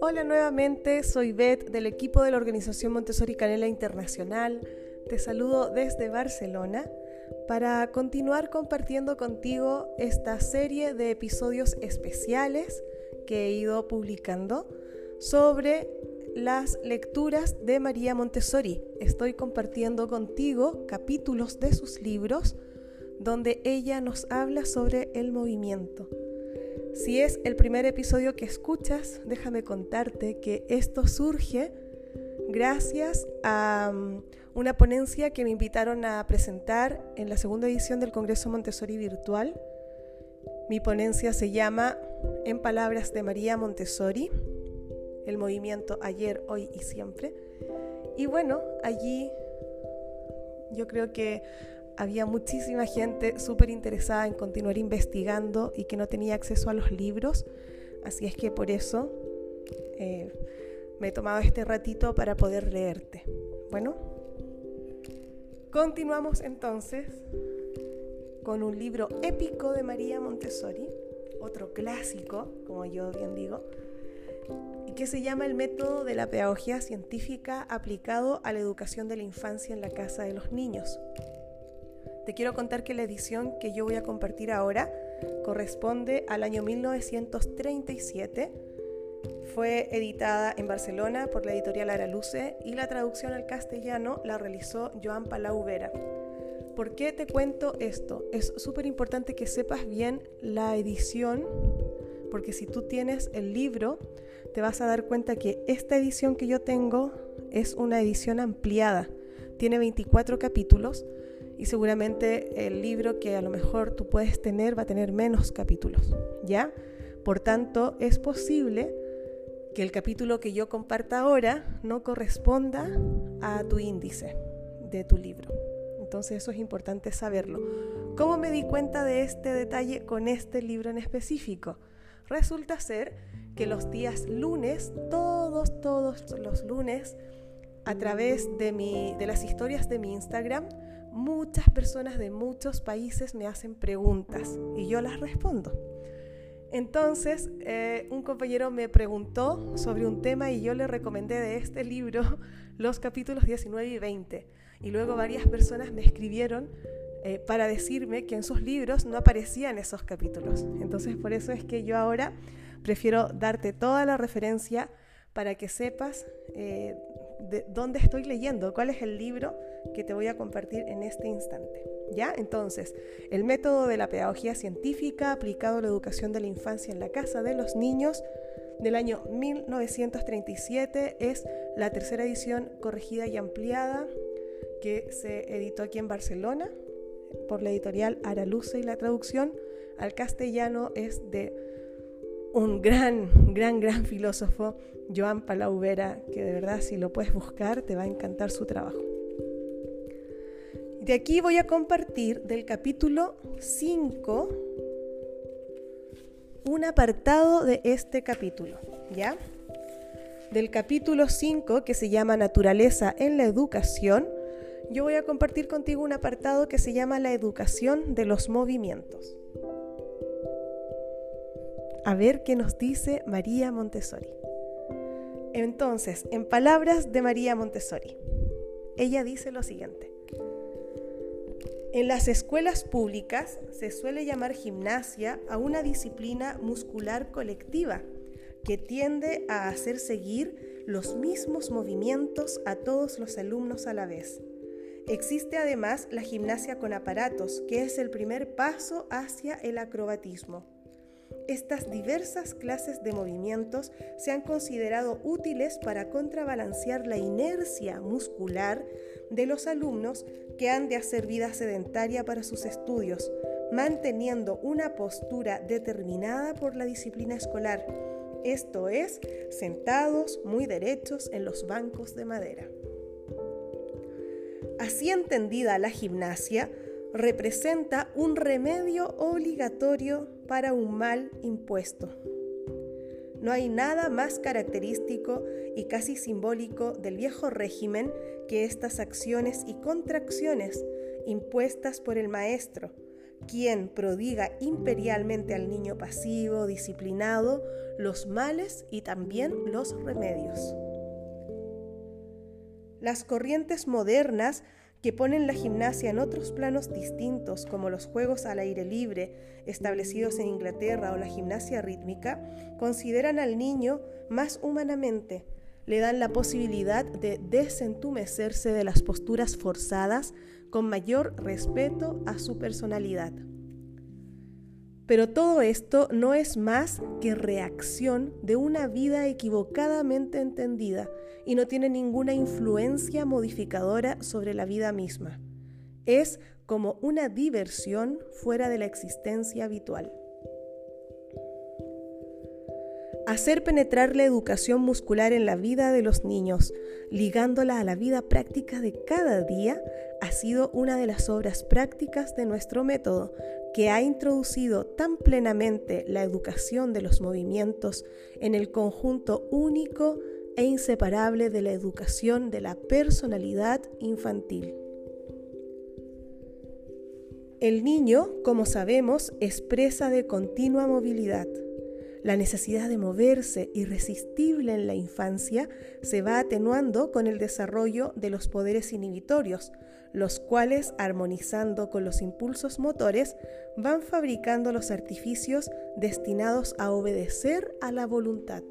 Hola nuevamente, soy Beth del equipo de la Organización Montessori Canela Internacional. Te saludo desde Barcelona para continuar compartiendo contigo esta serie de episodios especiales que he ido publicando sobre las lecturas de María Montessori. Estoy compartiendo contigo capítulos de sus libros donde ella nos habla sobre el movimiento. Si es el primer episodio que escuchas, déjame contarte que esto surge gracias a mm, una ponencia que me invitaron a presentar en la segunda edición del Congreso Montessori Virtual. Mi ponencia se llama En Palabras de María Montessori, el movimiento ayer, hoy y siempre. Y bueno, allí yo creo que había muchísima gente súper interesada en continuar investigando y que no tenía acceso a los libros. Así es que por eso eh, me he tomado este ratito para poder leerte. Bueno, continuamos entonces con un libro épico de María Montessori, otro clásico, como yo bien digo, que se llama El método de la pedagogía científica aplicado a la educación de la infancia en la casa de los niños. Te quiero contar que la edición que yo voy a compartir ahora corresponde al año 1937. Fue editada en Barcelona por la editorial Araluce y la traducción al castellano la realizó Joan Palau Vera. ¿Por qué te cuento esto? Es súper importante que sepas bien la edición, porque si tú tienes el libro, te vas a dar cuenta que esta edición que yo tengo es una edición ampliada. Tiene 24 capítulos y seguramente el libro que a lo mejor tú puedes tener va a tener menos capítulos, ¿ya? Por tanto, es posible que el capítulo que yo comparta ahora no corresponda a tu índice de tu libro. Entonces eso es importante saberlo. ¿Cómo me di cuenta de este detalle con este libro en específico? Resulta ser que los días lunes, todos, todos los lunes, a través de, mi, de las historias de mi Instagram, muchas personas de muchos países me hacen preguntas y yo las respondo. Entonces, eh, un compañero me preguntó sobre un tema y yo le recomendé de este libro los capítulos 19 y 20. Y luego varias personas me escribieron eh, para decirme que en sus libros no aparecían esos capítulos. Entonces, por eso es que yo ahora prefiero darte toda la referencia para que sepas eh, de dónde estoy leyendo, cuál es el libro que te voy a compartir en este instante. ¿Ya? Entonces, el método de la pedagogía científica aplicado a la educación de la infancia en la casa de los niños del año 1937 es la tercera edición corregida y ampliada que se editó aquí en Barcelona por la editorial Araluce y la traducción al castellano es de un gran, gran, gran filósofo, Joan Palau Vera, que de verdad si lo puedes buscar te va a encantar su trabajo. De aquí voy a compartir del capítulo 5 un apartado de este capítulo, ¿ya? Del capítulo 5 que se llama Naturaleza en la educación, yo voy a compartir contigo un apartado que se llama La educación de los movimientos. A ver qué nos dice María Montessori. Entonces, en palabras de María Montessori, ella dice lo siguiente. En las escuelas públicas se suele llamar gimnasia a una disciplina muscular colectiva que tiende a hacer seguir los mismos movimientos a todos los alumnos a la vez. Existe además la gimnasia con aparatos, que es el primer paso hacia el acrobatismo. Estas diversas clases de movimientos se han considerado útiles para contrabalancear la inercia muscular de los alumnos que han de hacer vida sedentaria para sus estudios, manteniendo una postura determinada por la disciplina escolar, esto es, sentados muy derechos en los bancos de madera. Así entendida la gimnasia, representa un remedio obligatorio para un mal impuesto. No hay nada más característico y casi simbólico del viejo régimen que estas acciones y contracciones impuestas por el maestro, quien prodiga imperialmente al niño pasivo, disciplinado, los males y también los remedios. Las corrientes modernas que ponen la gimnasia en otros planos distintos, como los juegos al aire libre establecidos en Inglaterra o la gimnasia rítmica, consideran al niño más humanamente, le dan la posibilidad de desentumecerse de las posturas forzadas con mayor respeto a su personalidad. Pero todo esto no es más que reacción de una vida equivocadamente entendida y no tiene ninguna influencia modificadora sobre la vida misma. Es como una diversión fuera de la existencia habitual. Hacer penetrar la educación muscular en la vida de los niños, ligándola a la vida práctica de cada día, ha sido una de las obras prácticas de nuestro método, que ha introducido tan plenamente la educación de los movimientos en el conjunto único e inseparable de la educación de la personalidad infantil. El niño, como sabemos, expresa de continua movilidad la necesidad de moverse irresistible en la infancia se va atenuando con el desarrollo de los poderes inhibitorios, los cuales, armonizando con los impulsos motores, van fabricando los artificios destinados a obedecer a la voluntad.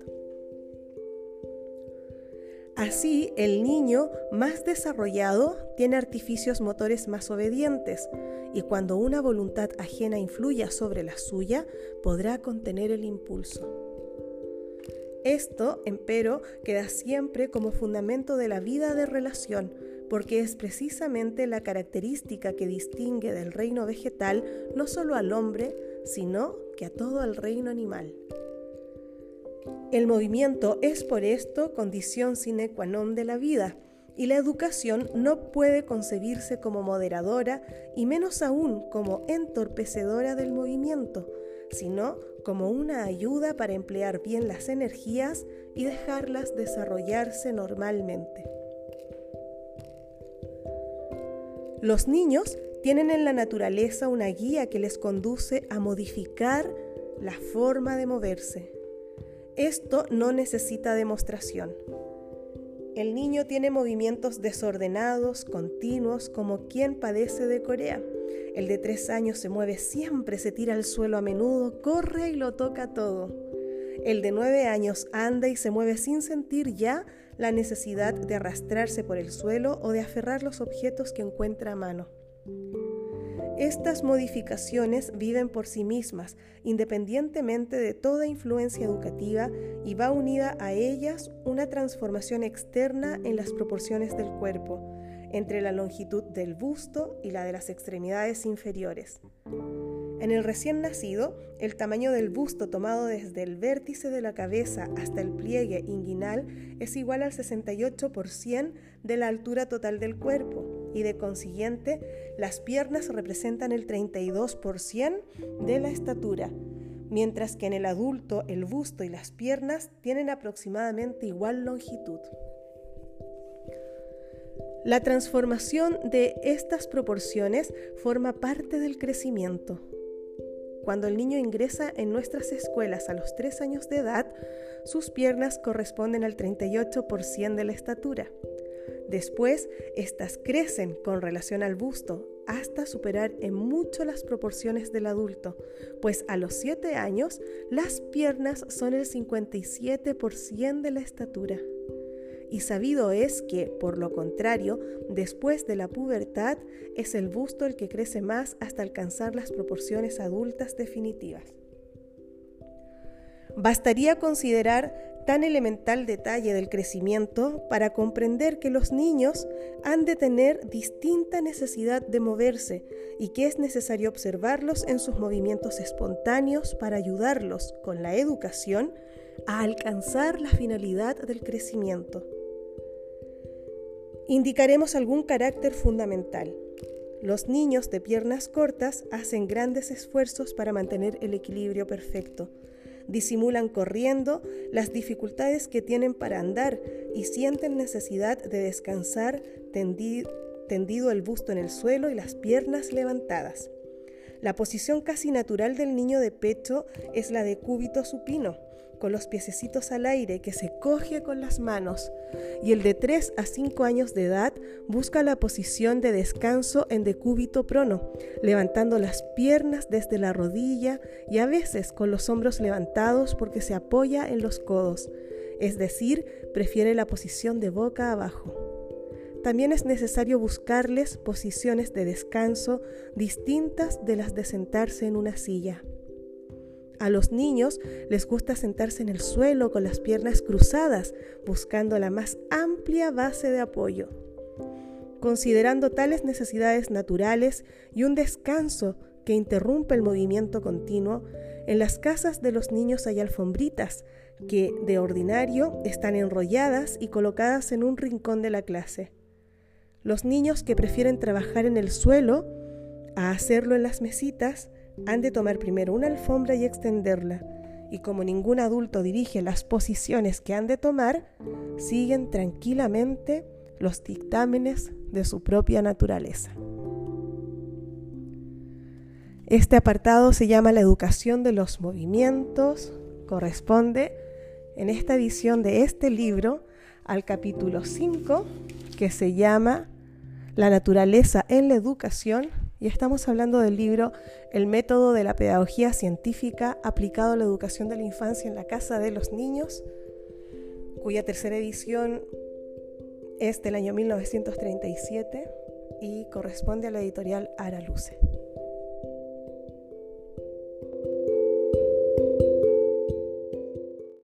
Así, el niño más desarrollado tiene artificios motores más obedientes, y cuando una voluntad ajena influya sobre la suya, podrá contener el impulso. Esto, empero, queda siempre como fundamento de la vida de relación, porque es precisamente la característica que distingue del reino vegetal no solo al hombre, sino que a todo el reino animal. El movimiento es por esto condición sine qua non de la vida y la educación no puede concebirse como moderadora y menos aún como entorpecedora del movimiento, sino como una ayuda para emplear bien las energías y dejarlas desarrollarse normalmente. Los niños tienen en la naturaleza una guía que les conduce a modificar la forma de moverse. Esto no necesita demostración. El niño tiene movimientos desordenados, continuos, como quien padece de Corea. El de tres años se mueve siempre, se tira al suelo a menudo, corre y lo toca todo. El de nueve años anda y se mueve sin sentir ya la necesidad de arrastrarse por el suelo o de aferrar los objetos que encuentra a mano. Estas modificaciones viven por sí mismas, independientemente de toda influencia educativa, y va unida a ellas una transformación externa en las proporciones del cuerpo, entre la longitud del busto y la de las extremidades inferiores. En el recién nacido, el tamaño del busto tomado desde el vértice de la cabeza hasta el pliegue inguinal es igual al 68% de la altura total del cuerpo y de consiguiente las piernas representan el 32% de la estatura, mientras que en el adulto el busto y las piernas tienen aproximadamente igual longitud. La transformación de estas proporciones forma parte del crecimiento. Cuando el niño ingresa en nuestras escuelas a los 3 años de edad, sus piernas corresponden al 38% de la estatura. Después, estas crecen con relación al busto hasta superar en mucho las proporciones del adulto, pues a los 7 años las piernas son el 57% de la estatura. Y sabido es que, por lo contrario, después de la pubertad es el busto el que crece más hasta alcanzar las proporciones adultas definitivas. Bastaría considerar tan elemental detalle del crecimiento para comprender que los niños han de tener distinta necesidad de moverse y que es necesario observarlos en sus movimientos espontáneos para ayudarlos con la educación a alcanzar la finalidad del crecimiento. Indicaremos algún carácter fundamental. Los niños de piernas cortas hacen grandes esfuerzos para mantener el equilibrio perfecto disimulan corriendo las dificultades que tienen para andar y sienten necesidad de descansar tendido, el busto en el suelo y las piernas levantadas. La posición casi natural del niño de pecho es la de cúbito supino, con los piececitos al aire que se coge con las manos, y el de 3 a 5 años de edad busca la posición de descanso en decúbito prono, levantando las piernas desde la rodilla y a veces con los hombros levantados porque se apoya en los codos, es decir, prefiere la posición de boca abajo. También es necesario buscarles posiciones de descanso distintas de las de sentarse en una silla. A los niños les gusta sentarse en el suelo con las piernas cruzadas, buscando la más amplia base de apoyo. Considerando tales necesidades naturales y un descanso que interrumpe el movimiento continuo, en las casas de los niños hay alfombritas que, de ordinario, están enrolladas y colocadas en un rincón de la clase. Los niños que prefieren trabajar en el suelo a hacerlo en las mesitas han de tomar primero una alfombra y extenderla, y como ningún adulto dirige las posiciones que han de tomar, siguen tranquilamente los dictámenes de su propia naturaleza. Este apartado se llama la educación de los movimientos, corresponde en esta edición de este libro al capítulo 5 que se llama La naturaleza en la educación y estamos hablando del libro El método de la pedagogía científica aplicado a la educación de la infancia en la casa de los niños, cuya tercera edición es del año 1937 y corresponde a la editorial Ara Luce.